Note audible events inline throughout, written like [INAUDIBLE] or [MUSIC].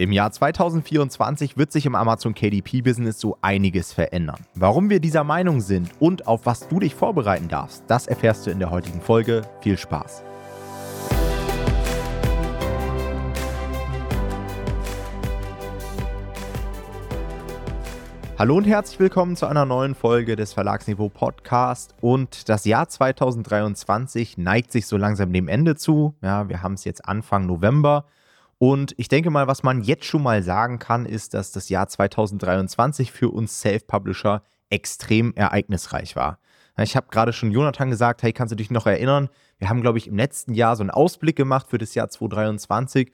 Im Jahr 2024 wird sich im Amazon KDP-Business so einiges verändern. Warum wir dieser Meinung sind und auf was du dich vorbereiten darfst, das erfährst du in der heutigen Folge. Viel Spaß! Hallo und herzlich willkommen zu einer neuen Folge des Verlagsniveau Podcast. Und das Jahr 2023 neigt sich so langsam dem Ende zu. Ja, wir haben es jetzt Anfang November. Und ich denke mal, was man jetzt schon mal sagen kann, ist, dass das Jahr 2023 für uns Self-Publisher extrem ereignisreich war. Ich habe gerade schon Jonathan gesagt, hey, kannst du dich noch erinnern? Wir haben, glaube ich, im letzten Jahr so einen Ausblick gemacht für das Jahr 2023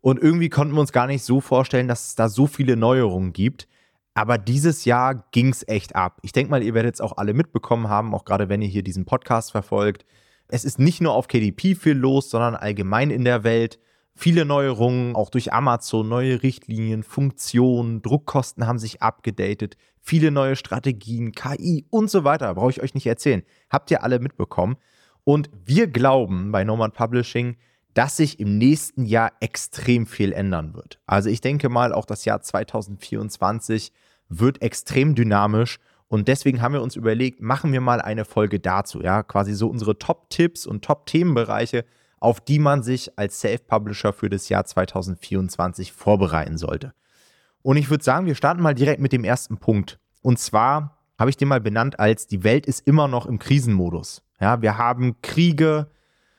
und irgendwie konnten wir uns gar nicht so vorstellen, dass es da so viele Neuerungen gibt. Aber dieses Jahr ging es echt ab. Ich denke mal, ihr werdet es auch alle mitbekommen haben, auch gerade wenn ihr hier diesen Podcast verfolgt. Es ist nicht nur auf KDP viel los, sondern allgemein in der Welt. Viele Neuerungen, auch durch Amazon, neue Richtlinien, Funktionen, Druckkosten haben sich abgedatet, viele neue Strategien, KI und so weiter. Brauche ich euch nicht erzählen. Habt ihr alle mitbekommen. Und wir glauben bei Nomad Publishing, dass sich im nächsten Jahr extrem viel ändern wird. Also ich denke mal, auch das Jahr 2024 wird extrem dynamisch und deswegen haben wir uns überlegt, machen wir mal eine Folge dazu, ja, quasi so unsere Top-Tipps und Top-Themenbereiche, auf die man sich als Self-Publisher für das Jahr 2024 vorbereiten sollte. Und ich würde sagen, wir starten mal direkt mit dem ersten Punkt. Und zwar habe ich den mal benannt als die Welt ist immer noch im Krisenmodus. Ja, wir haben Kriege,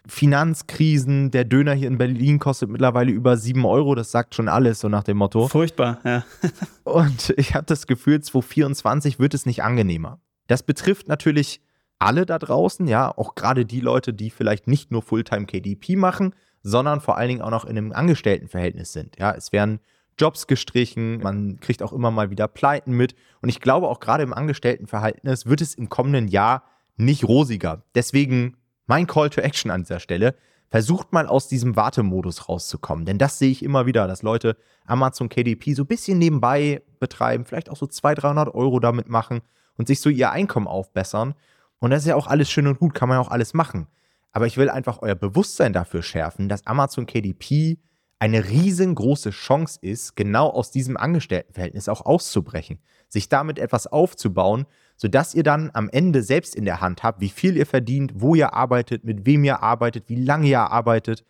Finanzkrisen, der Döner hier in Berlin kostet mittlerweile über 7 Euro, das sagt schon alles, so nach dem Motto. Furchtbar, ja. [LAUGHS] Und ich habe das Gefühl, 2024 wird es nicht angenehmer. Das betrifft natürlich alle da draußen, ja, auch gerade die Leute, die vielleicht nicht nur Fulltime KDP machen, sondern vor allen Dingen auch noch in einem Angestelltenverhältnis sind. Ja, es werden Jobs gestrichen, man kriegt auch immer mal wieder Pleiten mit. Und ich glaube, auch gerade im Angestelltenverhältnis wird es im kommenden Jahr nicht rosiger. Deswegen mein Call to Action an dieser Stelle. Versucht mal aus diesem Wartemodus rauszukommen, denn das sehe ich immer wieder, dass Leute Amazon KDP so ein bisschen nebenbei betreiben, vielleicht auch so 200, 300 Euro damit machen und sich so ihr Einkommen aufbessern und das ist ja auch alles schön und gut, kann man ja auch alles machen. Aber ich will einfach euer Bewusstsein dafür schärfen, dass Amazon KDP eine riesengroße Chance ist, genau aus diesem Angestelltenverhältnis auch auszubrechen, sich damit etwas aufzubauen, sodass ihr dann am Ende selbst in der Hand habt, wie viel ihr verdient, wo ihr arbeitet, mit wem ihr arbeitet, wie lange ihr arbeitet.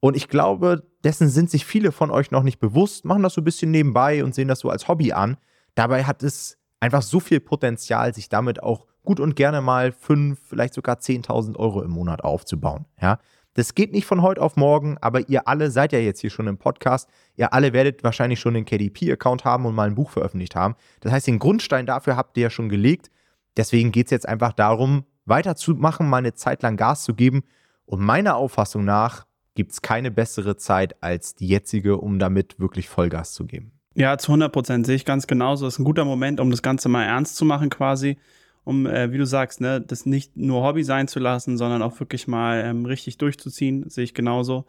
Und ich glaube, dessen sind sich viele von euch noch nicht bewusst, machen das so ein bisschen nebenbei und sehen das so als Hobby an. Dabei hat es einfach so viel Potenzial, sich damit auch gut und gerne mal 5, vielleicht sogar 10.000 Euro im Monat aufzubauen. Ja, das geht nicht von heute auf morgen, aber ihr alle seid ja jetzt hier schon im Podcast. Ihr alle werdet wahrscheinlich schon einen KDP-Account haben und mal ein Buch veröffentlicht haben. Das heißt, den Grundstein dafür habt ihr ja schon gelegt. Deswegen geht es jetzt einfach darum, weiterzumachen, mal eine Zeit lang Gas zu geben. Und meiner Auffassung nach gibt es keine bessere Zeit als die jetzige, um damit wirklich Vollgas zu geben. Ja, zu 100 Prozent sehe ich ganz genauso. Das ist ein guter Moment, um das Ganze mal ernst zu machen quasi um, äh, wie du sagst, ne, das nicht nur Hobby sein zu lassen, sondern auch wirklich mal ähm, richtig durchzuziehen, sehe ich genauso.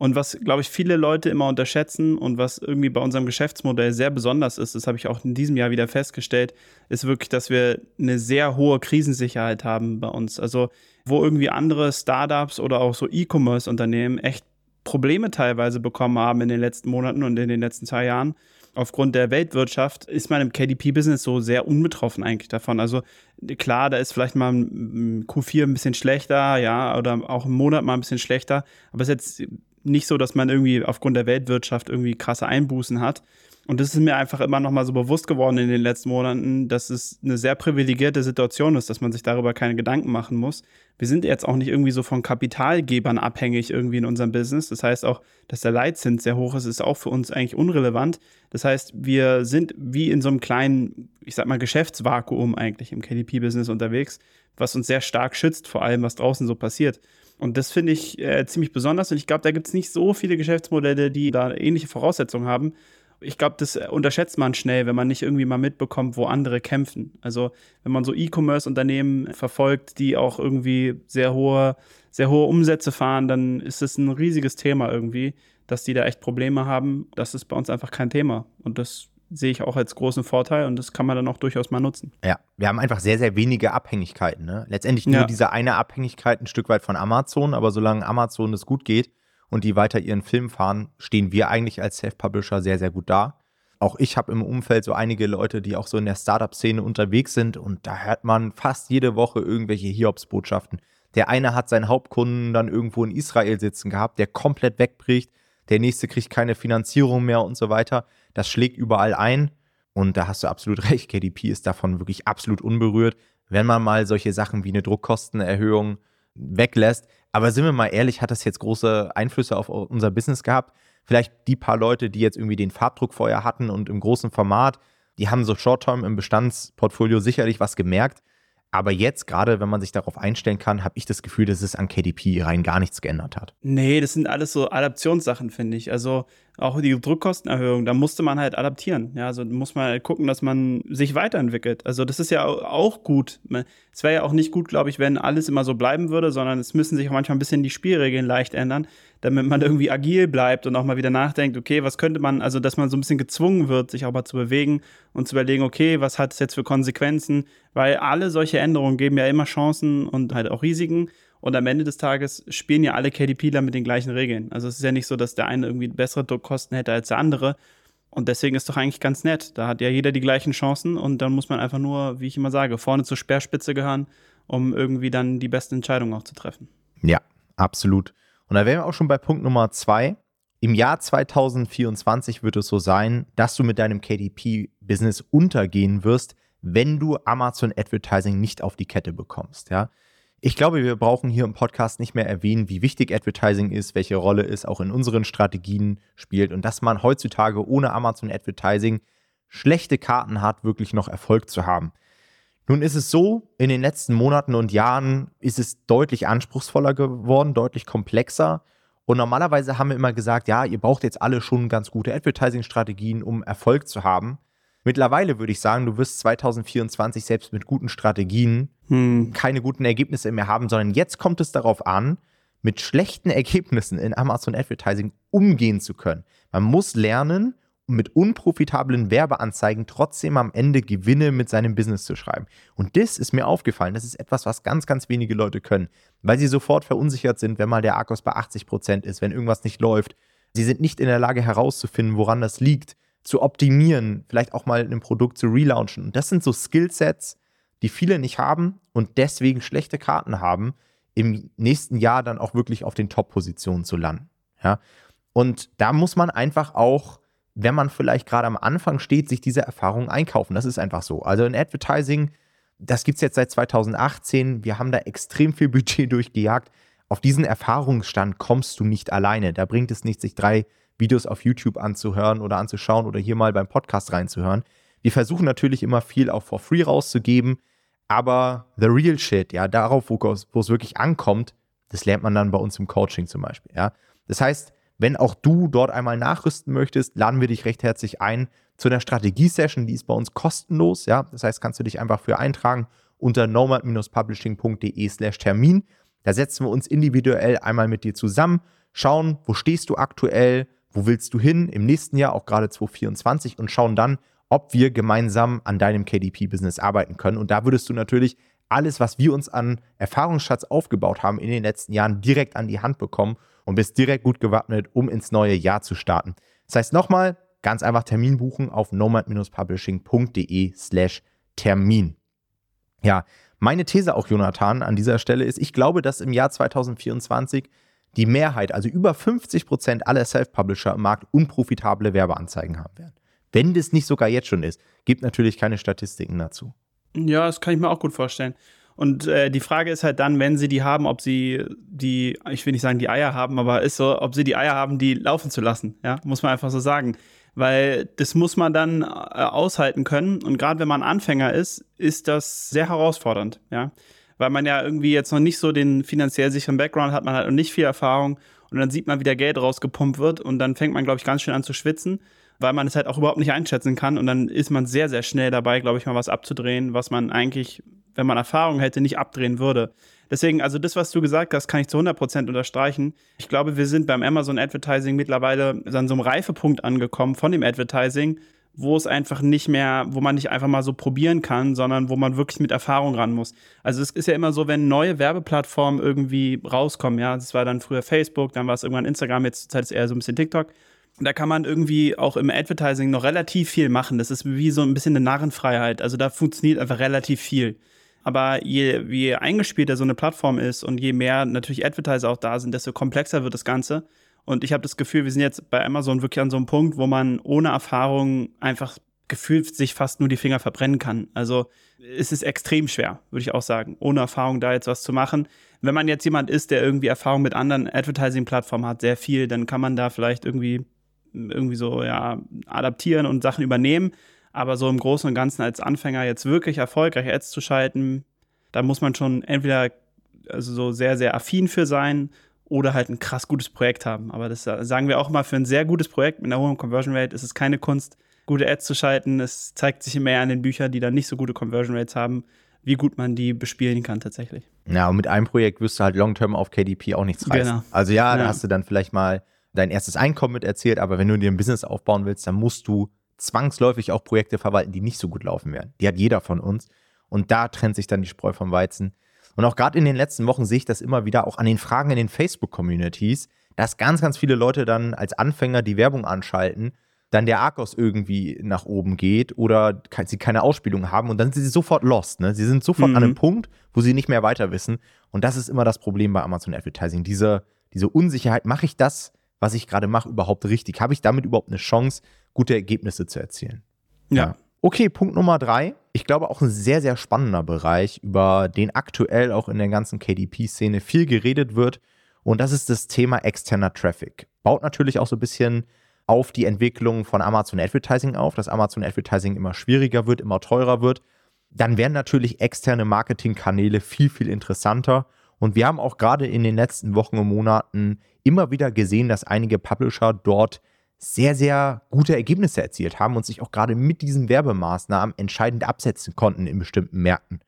Und was, glaube ich, viele Leute immer unterschätzen und was irgendwie bei unserem Geschäftsmodell sehr besonders ist, das habe ich auch in diesem Jahr wieder festgestellt, ist wirklich, dass wir eine sehr hohe Krisensicherheit haben bei uns. Also, wo irgendwie andere Startups oder auch so E-Commerce-Unternehmen echt Probleme teilweise bekommen haben in den letzten Monaten und in den letzten zwei Jahren, aufgrund der Weltwirtschaft ist man im KDP-Business so sehr unbetroffen eigentlich davon. Also klar, da ist vielleicht mal ein Q4 ein bisschen schlechter, ja, oder auch im Monat mal ein bisschen schlechter, aber es ist jetzt nicht so, dass man irgendwie aufgrund der Weltwirtschaft irgendwie krasse Einbußen hat. Und das ist mir einfach immer noch mal so bewusst geworden in den letzten Monaten, dass es eine sehr privilegierte Situation ist, dass man sich darüber keine Gedanken machen muss. Wir sind jetzt auch nicht irgendwie so von Kapitalgebern abhängig irgendwie in unserem Business. Das heißt auch, dass der Leitzins sehr hoch ist, ist auch für uns eigentlich unrelevant. Das heißt, wir sind wie in so einem kleinen, ich sag mal, Geschäftsvakuum eigentlich im KDP-Business unterwegs, was uns sehr stark schützt vor allem, was draußen so passiert. Und das finde ich äh, ziemlich besonders. Und ich glaube, da gibt es nicht so viele Geschäftsmodelle, die da ähnliche Voraussetzungen haben ich glaube, das unterschätzt man schnell, wenn man nicht irgendwie mal mitbekommt, wo andere kämpfen. Also wenn man so E-Commerce-Unternehmen verfolgt, die auch irgendwie sehr hohe, sehr hohe Umsätze fahren, dann ist es ein riesiges Thema irgendwie, dass die da echt Probleme haben. Das ist bei uns einfach kein Thema. Und das sehe ich auch als großen Vorteil und das kann man dann auch durchaus mal nutzen. Ja, wir haben einfach sehr, sehr wenige Abhängigkeiten. Ne? Letztendlich nur ja. diese eine Abhängigkeit ein Stück weit von Amazon, aber solange Amazon es gut geht und die weiter ihren Film fahren, stehen wir eigentlich als Self-Publisher sehr, sehr gut da. Auch ich habe im Umfeld so einige Leute, die auch so in der Startup-Szene unterwegs sind und da hört man fast jede Woche irgendwelche Hiobs-Botschaften. Der eine hat seinen Hauptkunden dann irgendwo in Israel sitzen gehabt, der komplett wegbricht. Der nächste kriegt keine Finanzierung mehr und so weiter. Das schlägt überall ein. Und da hast du absolut [LAUGHS] recht. KDP ist davon wirklich absolut unberührt, wenn man mal solche Sachen wie eine Druckkostenerhöhung weglässt. Aber sind wir mal ehrlich, hat das jetzt große Einflüsse auf unser Business gehabt? Vielleicht die paar Leute, die jetzt irgendwie den Farbdruck vorher hatten und im großen Format, die haben so Short-Term im Bestandsportfolio sicherlich was gemerkt. Aber jetzt, gerade wenn man sich darauf einstellen kann, habe ich das Gefühl, dass es an KDP rein gar nichts geändert hat. Nee, das sind alles so Adaptionssachen, finde ich. Also auch die Druckkostenerhöhung, da musste man halt adaptieren. Ja, also muss man halt gucken, dass man sich weiterentwickelt. Also das ist ja auch gut. Es wäre ja auch nicht gut, glaube ich, wenn alles immer so bleiben würde, sondern es müssen sich auch manchmal ein bisschen die Spielregeln leicht ändern, damit man irgendwie agil bleibt und auch mal wieder nachdenkt, okay, was könnte man, also dass man so ein bisschen gezwungen wird, sich auch mal zu bewegen und zu überlegen, okay, was hat es jetzt für Konsequenzen? Weil alle solche Änderungen geben ja immer Chancen und halt auch Risiken. Und am Ende des Tages spielen ja alle KDPler mit den gleichen Regeln. Also es ist ja nicht so, dass der eine irgendwie bessere Druckkosten hätte als der andere. Und deswegen ist doch eigentlich ganz nett. Da hat ja jeder die gleichen Chancen und dann muss man einfach nur, wie ich immer sage, vorne zur Speerspitze gehören, um irgendwie dann die beste Entscheidung auch zu treffen. Ja, absolut. Und da wären wir auch schon bei Punkt Nummer zwei. Im Jahr 2024 wird es so sein, dass du mit deinem KDP-Business untergehen wirst, wenn du Amazon Advertising nicht auf die Kette bekommst. Ja? Ich glaube, wir brauchen hier im Podcast nicht mehr erwähnen, wie wichtig Advertising ist, welche Rolle es auch in unseren Strategien spielt und dass man heutzutage ohne Amazon Advertising schlechte Karten hat, wirklich noch Erfolg zu haben. Nun ist es so, in den letzten Monaten und Jahren ist es deutlich anspruchsvoller geworden, deutlich komplexer. Und normalerweise haben wir immer gesagt, ja, ihr braucht jetzt alle schon ganz gute Advertising-Strategien, um Erfolg zu haben. Mittlerweile würde ich sagen, du wirst 2024 selbst mit guten Strategien hm. keine guten Ergebnisse mehr haben, sondern jetzt kommt es darauf an, mit schlechten Ergebnissen in Amazon Advertising umgehen zu können. Man muss lernen, mit unprofitablen Werbeanzeigen trotzdem am Ende Gewinne mit seinem Business zu schreiben. Und das ist mir aufgefallen. Das ist etwas, was ganz, ganz wenige Leute können, weil sie sofort verunsichert sind, wenn mal der Akkus bei 80 Prozent ist, wenn irgendwas nicht läuft. Sie sind nicht in der Lage herauszufinden, woran das liegt zu optimieren, vielleicht auch mal ein Produkt zu relaunchen. Und das sind so Skillsets, die viele nicht haben und deswegen schlechte Karten haben, im nächsten Jahr dann auch wirklich auf den Top-Positionen zu landen. Ja? Und da muss man einfach auch, wenn man vielleicht gerade am Anfang steht, sich diese Erfahrung einkaufen. Das ist einfach so. Also in Advertising, das gibt es jetzt seit 2018. Wir haben da extrem viel Budget [LAUGHS] durchgejagt. Auf diesen Erfahrungsstand kommst du nicht alleine. Da bringt es nicht, sich drei Videos auf YouTube anzuhören oder anzuschauen oder hier mal beim Podcast reinzuhören. Wir versuchen natürlich immer viel auch for free rauszugeben, aber the real shit, ja, darauf, wo es wirklich ankommt, das lernt man dann bei uns im Coaching zum Beispiel, ja. Das heißt, wenn auch du dort einmal nachrüsten möchtest, laden wir dich recht herzlich ein zu einer Strategie-Session, die ist bei uns kostenlos, ja. Das heißt, kannst du dich einfach für eintragen unter nomad-publishing.de slash Termin. Da setzen wir uns individuell einmal mit dir zusammen, schauen, wo stehst du aktuell, wo willst du hin im nächsten Jahr, auch gerade 2024 und schauen dann, ob wir gemeinsam an deinem KDP-Business arbeiten können. Und da würdest du natürlich alles, was wir uns an Erfahrungsschatz aufgebaut haben in den letzten Jahren, direkt an die Hand bekommen und bist direkt gut gewappnet, um ins neue Jahr zu starten. Das heißt nochmal, ganz einfach Termin buchen auf nomad-publishing.de slash Termin. Ja, meine These auch, Jonathan, an dieser Stelle ist, ich glaube, dass im Jahr 2024 die Mehrheit, also über 50 Prozent aller Self-Publisher im Markt unprofitable Werbeanzeigen haben werden. Wenn das nicht sogar jetzt schon ist, gibt natürlich keine Statistiken dazu. Ja, das kann ich mir auch gut vorstellen. Und äh, die Frage ist halt dann, wenn sie die haben, ob sie die, ich will nicht sagen die Eier haben, aber ist so, ob sie die Eier haben, die laufen zu lassen. Ja, muss man einfach so sagen. Weil das muss man dann äh, aushalten können. Und gerade wenn man Anfänger ist, ist das sehr herausfordernd. Ja, weil man ja irgendwie jetzt noch nicht so den finanziell sicheren Background hat, man hat noch nicht viel Erfahrung und dann sieht man, wie der Geld rausgepumpt wird und dann fängt man, glaube ich, ganz schön an zu schwitzen, weil man es halt auch überhaupt nicht einschätzen kann und dann ist man sehr, sehr schnell dabei, glaube ich, mal was abzudrehen, was man eigentlich, wenn man Erfahrung hätte, nicht abdrehen würde. Deswegen, also das, was du gesagt hast, kann ich zu 100% unterstreichen. Ich glaube, wir sind beim Amazon Advertising mittlerweile an so einem Reifepunkt angekommen von dem Advertising, wo es einfach nicht mehr, wo man nicht einfach mal so probieren kann, sondern wo man wirklich mit Erfahrung ran muss. Also es ist ja immer so, wenn neue Werbeplattformen irgendwie rauskommen, ja, das war dann früher Facebook, dann war es irgendwann Instagram, jetzt zur Zeit ist eher so ein bisschen TikTok. Da kann man irgendwie auch im Advertising noch relativ viel machen. Das ist wie so ein bisschen eine Narrenfreiheit. Also da funktioniert einfach relativ viel. Aber je, je eingespielter so eine Plattform ist und je mehr natürlich Advertiser auch da sind, desto komplexer wird das Ganze. Und ich habe das Gefühl, wir sind jetzt bei Amazon wirklich an so einem Punkt, wo man ohne Erfahrung einfach gefühlt sich fast nur die Finger verbrennen kann. Also es ist extrem schwer, würde ich auch sagen, ohne Erfahrung da jetzt was zu machen. Wenn man jetzt jemand ist, der irgendwie Erfahrung mit anderen Advertising-Plattformen hat, sehr viel, dann kann man da vielleicht irgendwie, irgendwie so ja, adaptieren und Sachen übernehmen. Aber so im Großen und Ganzen als Anfänger jetzt wirklich erfolgreich Ads zu schalten, da muss man schon entweder also so sehr, sehr affin für sein oder halt ein krass gutes Projekt haben. Aber das sagen wir auch mal, für ein sehr gutes Projekt mit einer hohen Conversion Rate ist es keine Kunst, gute Ads zu schalten. Es zeigt sich immer an den Büchern, die dann nicht so gute Conversion Rates haben, wie gut man die bespielen kann tatsächlich. Ja, und mit einem Projekt wirst du halt long-term auf KDP auch nichts reißen. Genau. Also ja, ja, da hast du dann vielleicht mal dein erstes Einkommen mit erzählt, aber wenn du dir ein Business aufbauen willst, dann musst du zwangsläufig auch Projekte verwalten, die nicht so gut laufen werden. Die hat jeder von uns. Und da trennt sich dann die Spreu vom Weizen. Und auch gerade in den letzten Wochen sehe ich das immer wieder auch an den Fragen in den Facebook-Communities, dass ganz, ganz viele Leute dann als Anfänger die Werbung anschalten, dann der Arcos irgendwie nach oben geht oder sie keine Ausspielung haben und dann sind sie sofort lost. Ne? Sie sind sofort mhm. an einem Punkt, wo sie nicht mehr weiter wissen. Und das ist immer das Problem bei Amazon Advertising. Diese, diese Unsicherheit, mache ich das, was ich gerade mache, überhaupt richtig? Habe ich damit überhaupt eine Chance, gute Ergebnisse zu erzielen? ja. ja. Okay, Punkt Nummer drei. Ich glaube auch ein sehr, sehr spannender Bereich, über den aktuell auch in der ganzen KDP-Szene viel geredet wird. Und das ist das Thema externer Traffic. Baut natürlich auch so ein bisschen auf die Entwicklung von Amazon Advertising auf, dass Amazon Advertising immer schwieriger wird, immer teurer wird. Dann werden natürlich externe Marketingkanäle viel, viel interessanter. Und wir haben auch gerade in den letzten Wochen und Monaten immer wieder gesehen, dass einige Publisher dort sehr, sehr gute Ergebnisse erzielt haben und sich auch gerade mit diesen Werbemaßnahmen entscheidend absetzen konnten in bestimmten Märkten.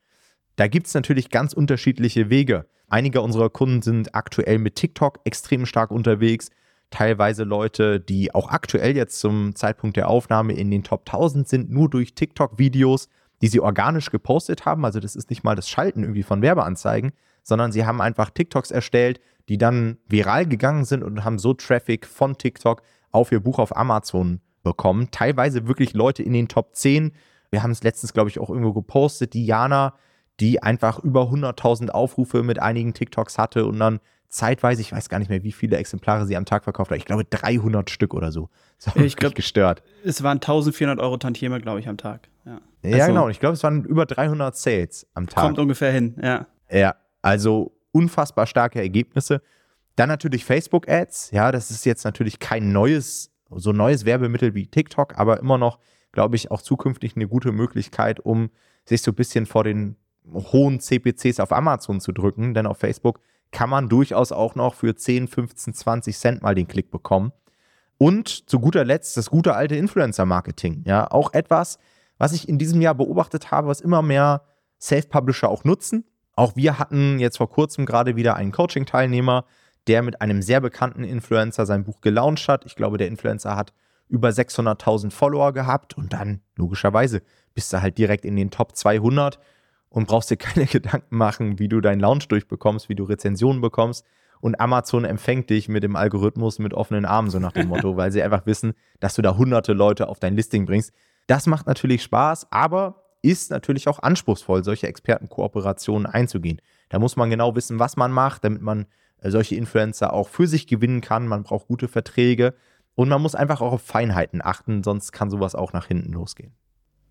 Da gibt es natürlich ganz unterschiedliche Wege. Einige unserer Kunden sind aktuell mit TikTok extrem stark unterwegs. Teilweise Leute, die auch aktuell jetzt zum Zeitpunkt der Aufnahme in den Top 1000 sind, nur durch TikTok-Videos, die sie organisch gepostet haben. Also das ist nicht mal das Schalten irgendwie von Werbeanzeigen, sondern sie haben einfach TikToks erstellt, die dann viral gegangen sind und haben so Traffic von TikTok auf ihr Buch auf Amazon bekommen. Teilweise wirklich Leute in den Top 10. Wir haben es letztens, glaube ich, auch irgendwo gepostet. Diana, die einfach über 100.000 Aufrufe mit einigen TikToks hatte und dann zeitweise, ich weiß gar nicht mehr, wie viele Exemplare sie am Tag verkauft hat. Ich glaube 300 Stück oder so. [LAUGHS] Das war ich glaube, gestört. Es waren 1400 Euro Tantieme, glaube ich, am Tag. Ja, ja also, genau. Ich glaube, es waren über 300 Sales am Tag. Kommt ungefähr hin, ja. Ja, also unfassbar starke Ergebnisse. Dann natürlich Facebook-Ads. Ja, das ist jetzt natürlich kein neues, so neues Werbemittel wie TikTok, aber immer noch, glaube ich, auch zukünftig eine gute Möglichkeit, um sich so ein bisschen vor den hohen CPCs auf Amazon zu drücken. Denn auf Facebook kann man durchaus auch noch für 10, 15, 20 Cent mal den Klick bekommen. Und zu guter Letzt das gute alte Influencer-Marketing. Ja, auch etwas, was ich in diesem Jahr beobachtet habe, was immer mehr Self-Publisher auch nutzen. Auch wir hatten jetzt vor kurzem gerade wieder einen Coaching-Teilnehmer, der mit einem sehr bekannten Influencer sein Buch gelauncht hat. Ich glaube, der Influencer hat über 600.000 Follower gehabt und dann logischerweise bist du halt direkt in den Top 200 und brauchst dir [LAUGHS] keine Gedanken machen, wie du deinen Launch durchbekommst, wie du Rezensionen bekommst. Und Amazon empfängt dich mit dem Algorithmus mit offenen Armen, so nach dem Motto, [LAUGHS] weil sie einfach wissen, dass du da hunderte Leute auf dein Listing bringst. Das macht natürlich Spaß, aber ist natürlich auch anspruchsvoll, solche Expertenkooperationen einzugehen. Da muss man genau wissen, was man macht, damit man äh, solche Influencer auch für sich gewinnen kann. Man braucht gute Verträge und man muss einfach auch auf Feinheiten achten, sonst kann sowas auch nach hinten losgehen.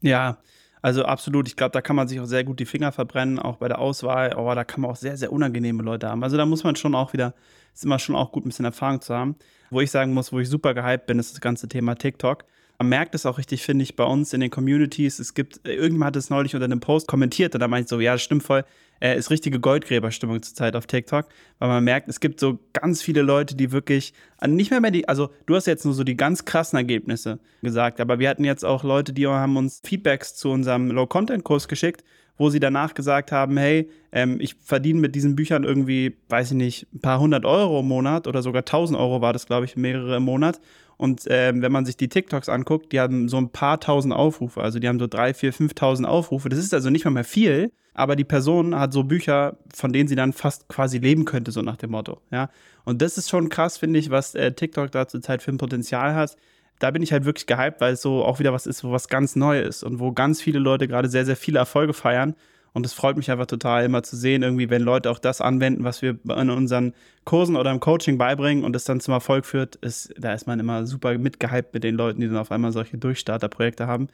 Ja, also absolut. Ich glaube, da kann man sich auch sehr gut die Finger verbrennen, auch bei der Auswahl. Aber da kann man auch sehr, sehr unangenehme Leute haben. Also da muss man schon auch wieder, ist immer schon auch gut, ein bisschen Erfahrung zu haben. Wo ich sagen muss, wo ich super gehypt bin, ist das ganze Thema TikTok. Man merkt es auch richtig, finde ich, bei uns in den Communities. Es gibt, äh, irgendjemand hat es neulich unter einem Post kommentiert und da meinte ich so, ja, stimmt voll. Äh, ist richtige Goldgräberstimmung zurzeit auf TikTok, weil man merkt, es gibt so ganz viele Leute, die wirklich äh, nicht mehr mehr die, also du hast jetzt nur so die ganz krassen Ergebnisse gesagt, aber wir hatten jetzt auch Leute, die haben uns Feedbacks zu unserem Low-Content-Kurs geschickt, wo sie danach gesagt haben, hey, ähm, ich verdiene mit diesen Büchern irgendwie, weiß ich nicht, ein paar hundert Euro im Monat oder sogar tausend Euro war das, glaube ich, mehrere im Monat Und ähm, wenn man sich die TikToks anguckt, die haben so ein paar tausend Aufrufe. Also die haben so drei, vier, fünftausend Aufrufe. Das ist also nicht mal mehr viel, aber die Person hat so Bücher, von denen sie dann fast quasi leben könnte, so nach dem Motto. Ja. Und das ist schon krass, finde ich, was äh, TikTok da zurzeit für ein Potenzial hat. Da bin ich halt wirklich gehypt, weil es so auch wieder was ist, wo was ganz neu ist und wo ganz viele Leute gerade sehr, sehr viele Erfolge feiern. Und es freut mich einfach total, immer zu sehen, irgendwie, wenn Leute auch das anwenden, was wir in unseren Kursen oder im Coaching beibringen und es dann zum Erfolg führt, ist, da ist man immer super mitgehypt mit den Leuten, die dann auf einmal solche Durchstarterprojekte haben.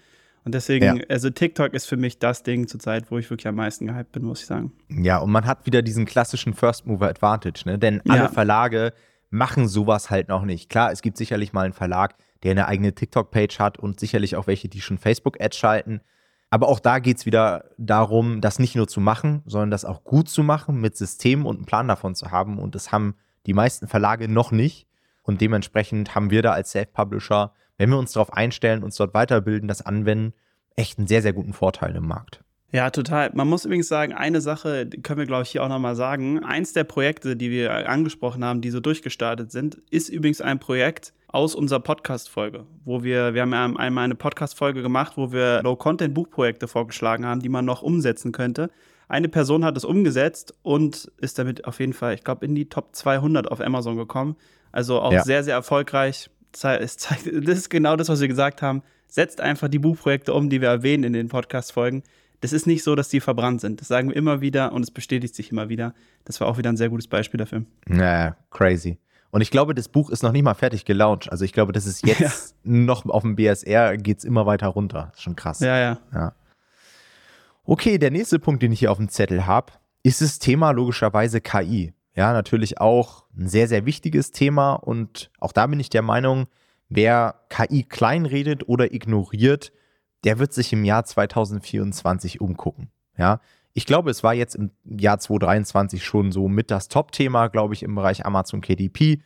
Und deswegen, ja. also TikTok ist für mich das Ding zurzeit, wo ich wirklich am meisten gehypt bin, muss ich sagen. Ja, und man hat wieder diesen klassischen First Mover Advantage, ne? Denn alle ja. Verlage machen sowas halt noch nicht. Klar, es gibt sicherlich mal einen Verlag, der eine eigene TikTok-Page hat und sicherlich auch welche, die schon Facebook-Ads schalten. Aber auch da geht es wieder darum, das nicht nur zu machen, sondern das auch gut zu machen, mit Systemen und einem Plan davon zu haben. Und das haben die meisten Verlage noch nicht. Und dementsprechend haben wir da als Self-Publisher, wenn wir uns darauf einstellen, uns dort weiterbilden, das anwenden, echt einen sehr, sehr guten Vorteil im Markt. Ja, total. Man muss übrigens sagen, eine Sache können wir, glaube ich, hier auch nochmal sagen. Eins der Projekte, die wir angesprochen haben, die so durchgestartet sind, ist übrigens ein Projekt, aus unserer Podcast-Folge, wo wir, wir haben einmal eine Podcast-Folge gemacht, wo wir Low-Content-Buchprojekte vorgeschlagen haben, die man noch umsetzen könnte. Eine Person hat es umgesetzt und ist damit auf jeden Fall, ich glaube, in die Top 200 auf Amazon gekommen. Also auch ja. sehr, sehr erfolgreich. Es zeigt, [LAUGHS] das ist genau das, was wir gesagt haben. Setzt einfach die Buchprojekte um, die wir erwähnen in den Podcast-Folgen. Das ist nicht so, dass die verbrannt sind. Das sagen wir immer wieder und es bestätigt sich immer wieder. Das war auch wieder ein sehr gutes Beispiel dafür. Ja, crazy. Und ich glaube, das Buch ist noch nicht mal fertig gelauncht. Also ich glaube, das ist jetzt ja. noch auf dem BSR, geht es immer weiter runter. Ist schon krass. Ja, ja, ja. Okay, der nächste Punkt, den ich hier auf dem Zettel habe, ist das Thema logischerweise KI. Ja, natürlich auch ein sehr, sehr wichtiges Thema. Und auch da bin ich der Meinung, wer KI kleinredet oder ignoriert, der wird sich im Jahr 2024 umgucken. Ja, ich glaube, es war jetzt im Jahr 2023 schon so mit das Top-Thema, glaube ich, im Bereich Amazon KDP.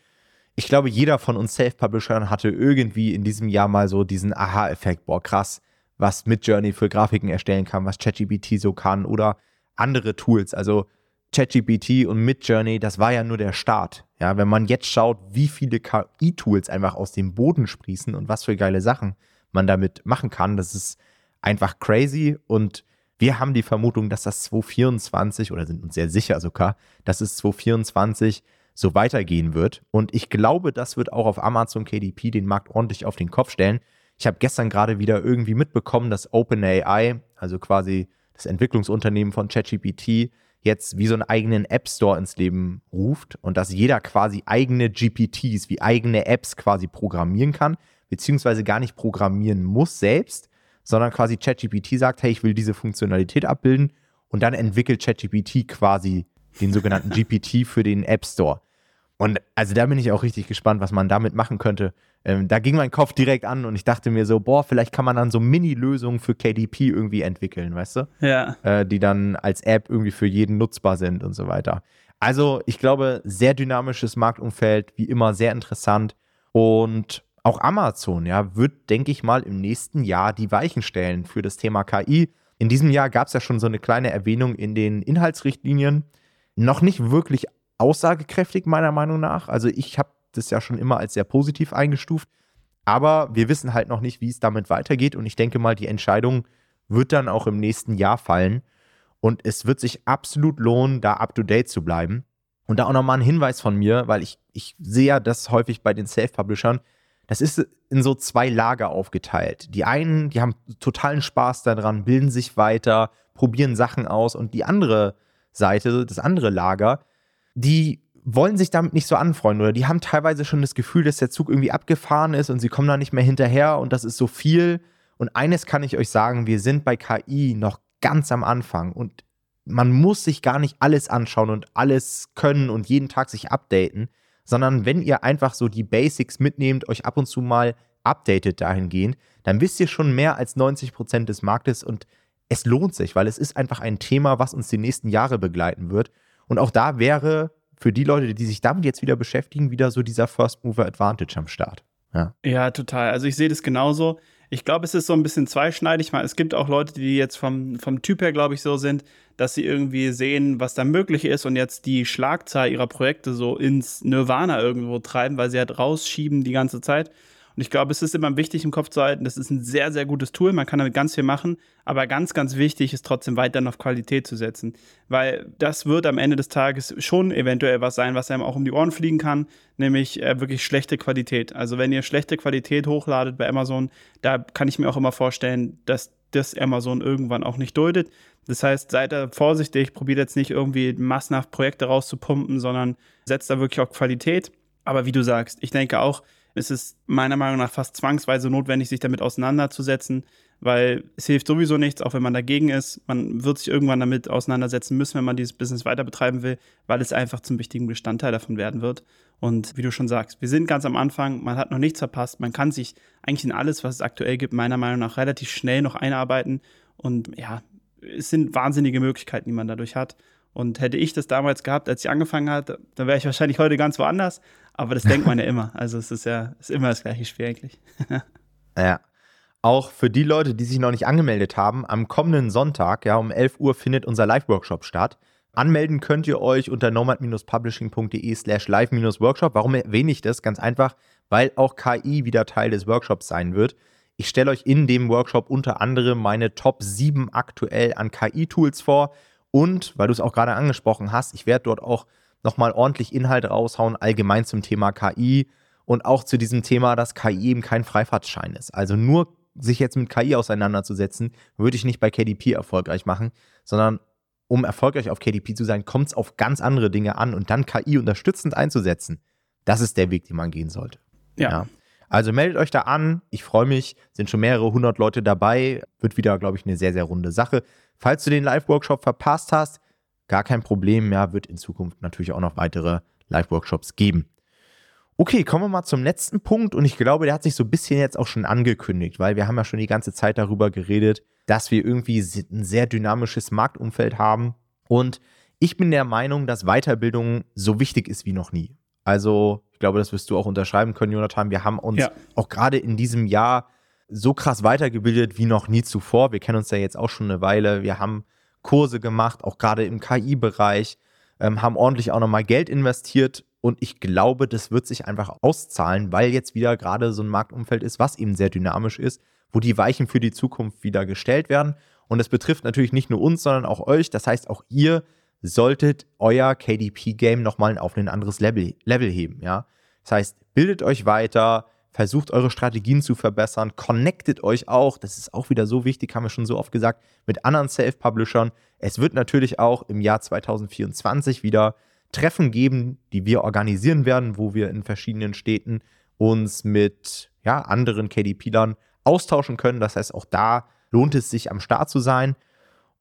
Ich glaube, jeder von uns Self-Publishern hatte irgendwie in diesem Jahr mal so diesen Aha-Effekt, boah, krass, was Midjourney für Grafiken erstellen kann, was ChatGPT so kann oder andere Tools. Also ChatGPT und Midjourney, das war ja nur der Start. Ja, wenn man jetzt schaut, wie viele KI-Tools einfach aus dem Boden sprießen und was für geile Sachen man damit machen kann, das ist einfach crazy und wir haben die Vermutung, dass das 2024 oder sind uns sehr sicher sogar, dass es 2024 so weitergehen wird. Und ich glaube, das wird auch auf Amazon KDP den Markt ordentlich auf den Kopf stellen. Ich habe gestern gerade wieder irgendwie mitbekommen, dass OpenAI, also quasi das Entwicklungsunternehmen von ChatGPT, jetzt wie so einen eigenen App Store ins Leben ruft und dass jeder quasi eigene GPTs, wie eigene Apps quasi programmieren kann, beziehungsweise gar nicht programmieren muss selbst, sondern quasi ChatGPT sagt, hey, ich will diese Funktionalität abbilden und dann entwickelt ChatGPT quasi den sogenannten [LAUGHS] GPT für den App Store. Und also da bin ich auch richtig gespannt, was man damit machen könnte. Ähm, da ging mein Kopf direkt an und ich dachte mir so, boah, vielleicht kann man dann so Mini-Lösungen für KDP irgendwie entwickeln, weißt du? Ja. Äh, die dann als App irgendwie für jeden nutzbar sind und so weiter. Also ich glaube, sehr dynamisches Marktumfeld, wie immer sehr interessant. Und auch Amazon, ja, wird, denke ich mal, im nächsten Jahr die Weichen stellen für das Thema KI. In diesem Jahr gab es ja schon so eine kleine Erwähnung in den Inhaltsrichtlinien. Noch nicht wirklich aussagekräftig, meiner Meinung nach. Also ich habe das ja schon immer als sehr positiv eingestuft. Aber wir wissen halt noch nicht, wie es damit weitergeht. Und ich denke mal, die Entscheidung wird dann auch im nächsten Jahr fallen. Und es wird sich absolut lohnen, da up-to-date zu bleiben. Und da auch nochmal ein Hinweis von mir, weil ich, ich sehe ja das häufig bei den Self-Publishern, das ist in so zwei Lager aufgeteilt. Die einen, die haben totalen Spaß daran, bilden sich weiter, probieren Sachen aus und die andere Seite, das andere Lager, die wollen sich damit nicht so anfreunden oder die haben teilweise schon das Gefühl, dass der Zug irgendwie abgefahren ist und sie kommen da nicht mehr hinterher und das ist so viel. Und eines kann ich euch sagen, wir sind bei KI noch ganz am Anfang und man muss sich gar nicht alles anschauen und alles können und jeden Tag sich updaten sondern wenn ihr einfach so die Basics mitnehmt, euch ab und zu mal updatet dahingehend, dann wisst ihr schon mehr als 90 Prozent des Marktes und es lohnt sich, weil es ist einfach ein Thema, was uns die nächsten Jahre begleiten wird. Und auch da wäre für die Leute, die sich damit jetzt wieder beschäftigen, wieder so dieser First Mover Advantage am Start. Ja, ja total. Also ich sehe das genauso. Ich glaube, es ist so ein bisschen zweischneidig. Es gibt auch Leute, die jetzt vom, vom Typ her, glaube ich, so sind, dass sie irgendwie sehen, was da möglich ist und jetzt die Schlagzahl ihrer Projekte so ins Nirvana irgendwo treiben, weil sie halt rausschieben die ganze Zeit. Und ich glaube, es ist immer wichtig im Kopf zu halten, das ist ein sehr, sehr gutes Tool. Man kann damit ganz viel machen. Aber ganz, ganz wichtig ist trotzdem weiterhin auf Qualität zu setzen. Weil das wird am Ende des Tages schon eventuell was sein, was einem auch um die Ohren fliegen kann, nämlich äh, wirklich schlechte Qualität. Also wenn ihr schlechte Qualität hochladet bei Amazon, da kann ich mir auch immer vorstellen, dass das Amazon irgendwann auch nicht duldet. Das heißt, seid da vorsichtig, probiert jetzt nicht irgendwie massenhaft Projekte rauszupumpen, sondern setzt da wirklich auf Qualität. Aber wie du sagst, ich denke auch, es ist meiner Meinung nach fast zwangsweise notwendig, sich damit auseinanderzusetzen, weil es hilft sowieso nichts, auch wenn man dagegen ist. Man wird sich irgendwann damit auseinandersetzen müssen, wenn man dieses Business weiter betreiben will, weil es einfach zum wichtigen Bestandteil davon werden wird. Und wie du schon sagst, wir sind ganz am Anfang, man hat noch nichts verpasst, man kann sich eigentlich in alles, was es aktuell gibt, meiner Meinung nach relativ schnell noch einarbeiten. Und ja, es sind wahnsinnige Möglichkeiten, die man dadurch hat. Und hätte ich das damals gehabt, als ich angefangen hatte, dann wäre ich wahrscheinlich heute ganz woanders. Aber das denkt man ja immer. Also es ist ja ist immer das gleiche Spiel eigentlich. [LAUGHS] ja. Auch für die Leute, die sich noch nicht angemeldet haben, am kommenden Sonntag, ja, um 11 Uhr findet unser Live-Workshop statt. Anmelden könnt ihr euch unter nomad-publishing.de slash live-workshop. Warum erwähne ich das? Ganz einfach, weil auch KI wieder Teil des Workshops sein wird. Ich stelle euch in dem Workshop unter anderem meine Top 7 aktuell an KI-Tools vor. Und, weil du es auch gerade angesprochen hast, ich werde dort auch nochmal ordentlich Inhalt raushauen, allgemein zum Thema KI und auch zu diesem Thema, dass KI eben kein Freifahrtschein ist. Also nur sich jetzt mit KI auseinanderzusetzen, würde ich nicht bei KDP erfolgreich machen, sondern um erfolgreich auf KDP zu sein, kommt es auf ganz andere Dinge an und dann KI unterstützend einzusetzen. Das ist der Weg, den man gehen sollte. ja. ja. Also meldet euch da an. Ich freue mich. Sind schon mehrere hundert Leute dabei. Wird wieder, glaube ich, eine sehr, sehr runde Sache. Falls du den Live-Workshop verpasst hast, gar kein Problem. Ja, wird in Zukunft natürlich auch noch weitere Live-Workshops geben. Okay, kommen wir mal zum letzten Punkt. Und ich glaube, der hat sich so ein bisschen jetzt auch schon angekündigt, weil wir haben ja schon die ganze Zeit darüber geredet, dass wir irgendwie ein sehr dynamisches Marktumfeld haben. Und ich bin der Meinung, dass Weiterbildung so wichtig ist wie noch nie. Also, ich glaube, das wirst du auch unterschreiben können, Jonathan. Wir haben uns ja. auch gerade in diesem Jahr so krass weitergebildet wie noch nie zuvor. Wir kennen uns ja jetzt auch schon eine Weile. Wir haben Kurse gemacht, auch gerade im KI-Bereich, ähm, haben ordentlich auch nochmal Geld investiert. Und ich glaube, das wird sich einfach auszahlen, weil jetzt wieder gerade so ein Marktumfeld ist, was eben sehr dynamisch ist, wo die Weichen für die Zukunft wieder gestellt werden. Und das betrifft natürlich nicht nur uns, sondern auch euch. Das heißt, auch ihr solltet euer KDP-Game nochmal auf ein anderes Level, Level heben. Ja? Das heißt, bildet euch weiter, versucht eure Strategien zu verbessern, connectet euch auch, das ist auch wieder so wichtig, haben wir schon so oft gesagt, mit anderen Self-Publishern. Es wird natürlich auch im Jahr 2024 wieder Treffen geben, die wir organisieren werden, wo wir in verschiedenen Städten uns mit ja, anderen KDP-Lern austauschen können. Das heißt, auch da lohnt es sich am Start zu sein.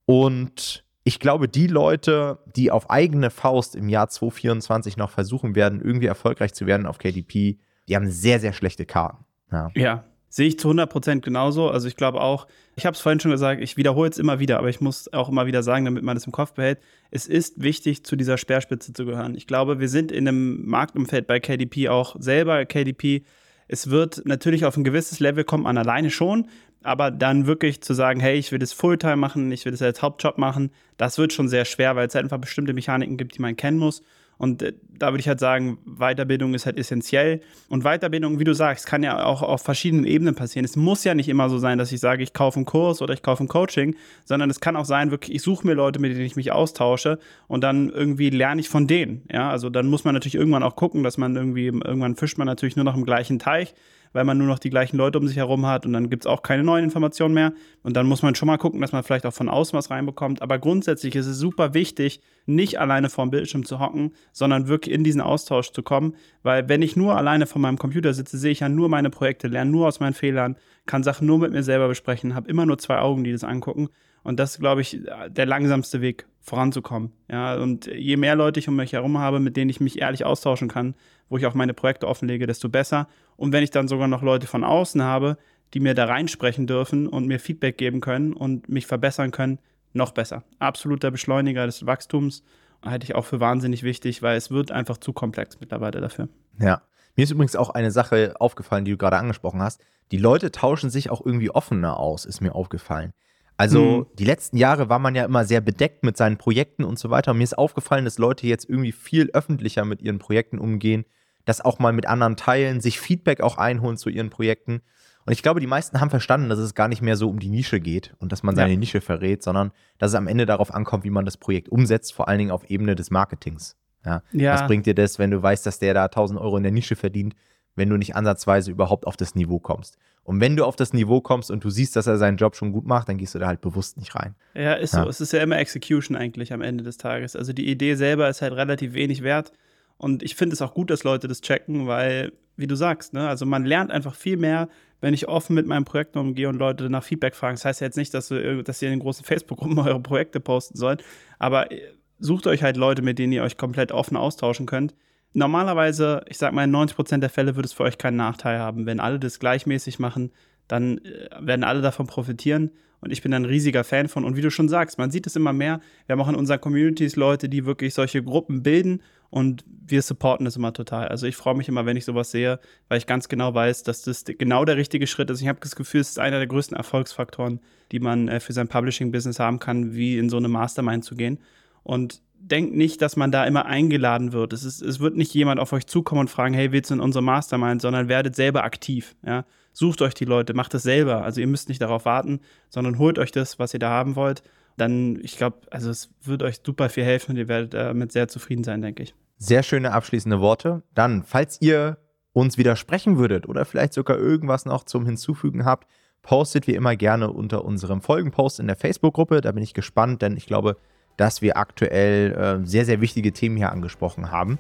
Und ich glaube, die Leute, die auf eigene Faust im Jahr 2024 noch versuchen werden, irgendwie erfolgreich zu werden auf KDP, die haben sehr, sehr schlechte Karten. Ja. ja. Sehe ich zu 100% genauso. Also ich glaube auch, ich habe es vorhin schon gesagt, ich wiederhole es immer wieder, aber ich muss auch immer wieder sagen, damit man das im Kopf behält, es ist wichtig, zu dieser Speerspitze zu gehören. Ich glaube, wir sind in einem Marktumfeld bei KDP auch selber. KDP, es wird natürlich auf ein gewisses Level kommt man alleine schon, aber dann wirklich zu sagen, hey, ich will das Fulltime machen, ich will das als Hauptjob machen, das wird schon sehr schwer, weil es halt einfach bestimmte Mechaniken gibt, die man kennen muss. Und äh, da würde ich halt sagen, Weiterbildung ist halt essentiell. Und Weiterbildung, wie du sagst, kann ja auch auf verschiedenen Ebenen passieren. Es muss ja nicht immer so sein, dass ich sage, ich kaufe einen Kurs oder ich kaufe ein Coaching, sondern es kann auch sein, wirklich, ich suche mir Leute, mit denen ich mich austausche und dann irgendwie lerne ich von denen. Ja, also dann muss man natürlich irgendwann auch gucken, dass man irgendwie, irgendwann fischt man natürlich nur noch im gleichen Teich weil man nur noch die gleichen Leute um sich herum hat und dann gibt es auch keine neuen Informationen mehr. Und dann muss man schon mal gucken, dass man vielleicht auch von außen was reinbekommt. Aber grundsätzlich ist es super wichtig, nicht alleine vor dem Bildschirm zu hocken, sondern wirklich in diesen Austausch zu kommen. Weil wenn ich nur alleine vor meinem Computer sitze, sehe ich ja nur meine Projekte, lerne nur aus meinen Fehlern, kann Sachen nur mit mir selber besprechen, habe immer nur zwei Augen, die das angucken. Und das ist, glaube ich, der langsamste Weg voranzukommen. Ja, und je mehr Leute ich um mich herum habe, mit denen ich mich ehrlich austauschen kann, wo ich auch meine Projekte offenlege, desto besser. Und wenn ich dann sogar noch Leute von außen habe, die mir da reinsprechen dürfen und mir Feedback geben können und mich verbessern können, noch besser. Absoluter Beschleuniger des Wachstums halte ich auch für wahnsinnig wichtig, weil es wird einfach zu komplex mittlerweile dafür. Ja. Mir ist übrigens auch eine Sache aufgefallen, die du gerade angesprochen hast. Die Leute tauschen sich auch irgendwie offener aus, ist mir aufgefallen. Also mhm. die letzten Jahre war man ja immer sehr bedeckt mit seinen Projekten und so weiter. Und mir ist aufgefallen, dass Leute jetzt irgendwie viel öffentlicher mit ihren Projekten umgehen, das auch mal mit anderen teilen, sich Feedback auch einholen zu ihren Projekten. Und ich glaube, die meisten haben verstanden, dass es gar nicht mehr so um die Nische geht und dass man seine ja. Nische verrät, sondern dass es am Ende darauf ankommt, wie man das Projekt umsetzt, vor allen Dingen auf Ebene des Marketings. Ja? ja. Was bringt dir das, wenn du weißt, dass der da 1000 Euro in der Nische verdient, wenn du nicht ansatzweise überhaupt auf das Niveau kommst? Und wenn du auf das Niveau kommst und du siehst, dass er seinen Job schon gut macht, dann gehst du da halt bewusst nicht rein. Ja, ist ja. so. Es ist ja immer Execution eigentlich am Ende des Tages. Also die Idee selber ist halt relativ wenig wert. Und ich finde es auch gut, dass Leute das checken, weil, wie du sagst, ne, also man lernt einfach viel mehr, wenn ich offen mit meinem Projekt umgehe und Leute nach Feedback fragen. Das heißt ja jetzt nicht, dass, wir, dass ihr in den großen Facebook-Gruppen [LAUGHS] eure Projekte posten sollt, aber äh, sucht euch halt Leute, mit denen ihr euch komplett offen austauschen könnt. Normalerweise, ich sag mal, in 90% der Fälle würde es für euch keinen Nachteil haben. Wenn alle das gleichmäßig machen, dann äh, werden alle davon profitieren. Und ich bin ein riesiger Fan von. Und wie du schon sagst, man sieht es immer mehr. Wir haben auch in unseren Communities Leute, die wirklich solche Gruppen bilden und wir supporten das immer total. Also ich freue mich immer, wenn ich sowas sehe, weil ich ganz genau weiß, dass das genau der richtige Schritt ist. Ich habe das Gefühl, es ist einer der größten Erfolgsfaktoren, die man äh, für sein Publishing-Business haben kann, wie in so eine Mastermind zu gehen. Und denkt nicht, dass man da immer eingeladen wird. Es, ist, es wird nicht jemand auf euch zukommen und fragen, hey, willst du in unsere Mastermind, sondern werdet selber aktiv. Ja? Sucht euch die Leute, macht es selber. Also ihr müsst nicht darauf warten, sondern holt euch das, was ihr da haben wollt. Dann, ich glaube, also es wird euch super viel helfen und ihr werdet damit sehr zufrieden sein, denke ich. Sehr schöne abschließende Worte. Dann, falls ihr uns widersprechen würdet oder vielleicht sogar irgendwas noch zum Hinzufügen habt, postet wie immer gerne unter unserem Folgenpost in der Facebook-Gruppe. Da bin ich gespannt, denn ich glaube, dass wir aktuell äh, sehr, sehr wichtige Themen hier angesprochen haben.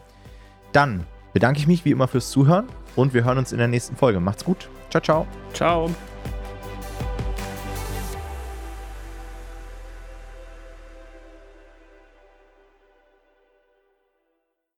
Dann bedanke ich mich wie immer fürs Zuhören und wir hören uns in der nächsten Folge. Macht's gut. Ciao, ciao. Ciao.